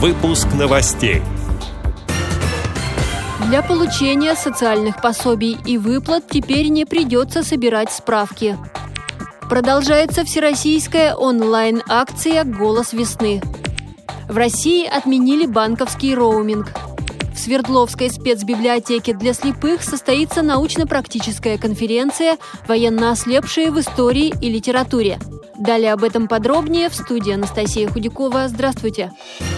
Выпуск новостей. Для получения социальных пособий и выплат теперь не придется собирать справки. Продолжается всероссийская онлайн-акция «Голос весны». В России отменили банковский роуминг. В Свердловской спецбиблиотеке для слепых состоится научно-практическая конференция «Военно ослепшие в истории и литературе». Далее об этом подробнее в студии Анастасия Худякова. Здравствуйте! Здравствуйте!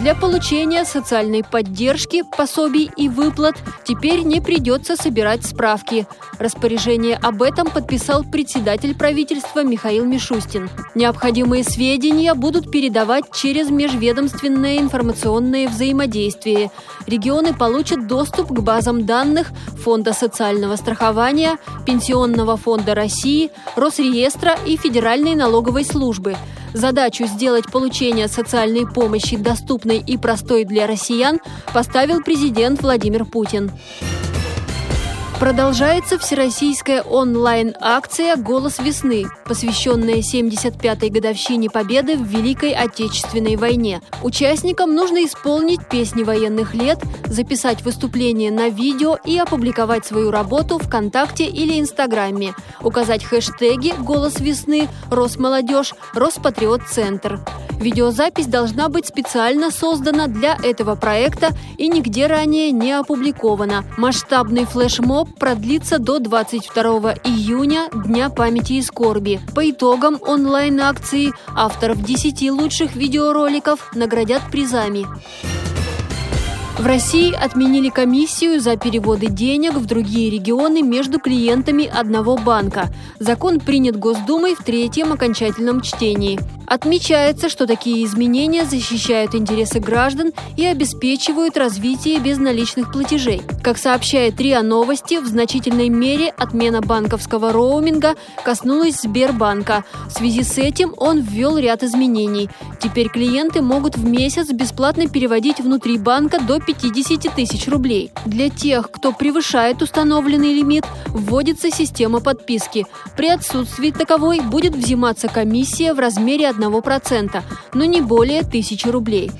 Для получения социальной поддержки, пособий и выплат теперь не придется собирать справки. Распоряжение об этом подписал председатель правительства Михаил Мишустин. Необходимые сведения будут передавать через межведомственное информационное взаимодействие. Регионы получат доступ к базам данных Фонда социального страхования, Пенсионного фонда России, Росреестра и Федеральной налоговой службы – Задачу сделать получение социальной помощи доступной и простой для россиян поставил президент Владимир Путин. Продолжается всероссийская онлайн-акция «Голос весны», посвященная 75-й годовщине Победы в Великой Отечественной войне. Участникам нужно исполнить песни военных лет, записать выступление на видео и опубликовать свою работу ВКонтакте или Инстаграме, указать хэштеги «Голос весны», «Росмолодежь», «Роспатриот-центр». Видеозапись должна быть специально создана для этого проекта и нигде ранее не опубликована. Масштабный флешмоб продлится до 22 июня, Дня памяти и скорби. По итогам онлайн-акции авторов 10 лучших видеороликов наградят призами. В России отменили комиссию за переводы денег в другие регионы между клиентами одного банка. Закон принят Госдумой в третьем окончательном чтении. Отмечается, что такие изменения защищают интересы граждан и обеспечивают развитие безналичных платежей. Как сообщает РИА Новости, в значительной мере отмена банковского роуминга коснулась Сбербанка. В связи с этим он ввел ряд изменений. Теперь клиенты могут в месяц бесплатно переводить внутри банка до 50 тысяч рублей. Для тех, кто превышает установленный лимит, вводится система подписки. При отсутствии таковой будет взиматься комиссия в размере 1 1%, но не более 1000 рублей.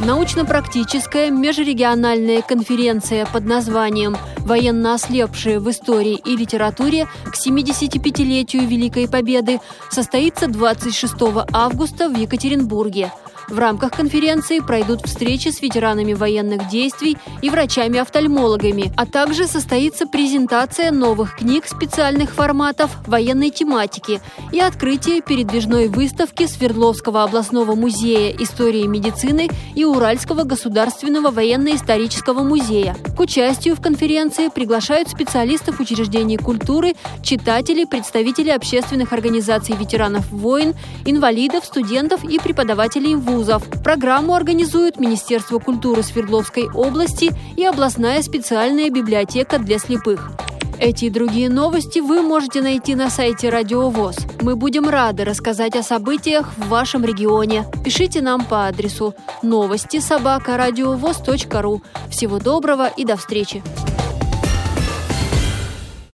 Научно-практическая межрегиональная конференция под названием «Военно ослепшие в истории и литературе к 75-летию Великой Победы» состоится 26 августа в Екатеринбурге – в рамках конференции пройдут встречи с ветеранами военных действий и врачами-офтальмологами, а также состоится презентация новых книг специальных форматов военной тематики и открытие передвижной выставки Свердловского областного музея истории медицины и Уральского государственного военно-исторического музея. К участию в конференции приглашают специалистов учреждений культуры, читателей, представителей общественных организаций ветеранов войн, инвалидов, студентов и преподавателей вузов вузов. Программу организуют Министерство культуры Свердловской области и областная специальная библиотека для слепых. Эти и другие новости вы можете найти на сайте Радио ВОЗ. Мы будем рады рассказать о событиях в вашем регионе. Пишите нам по адресу новости собака ру. Всего доброго и до встречи!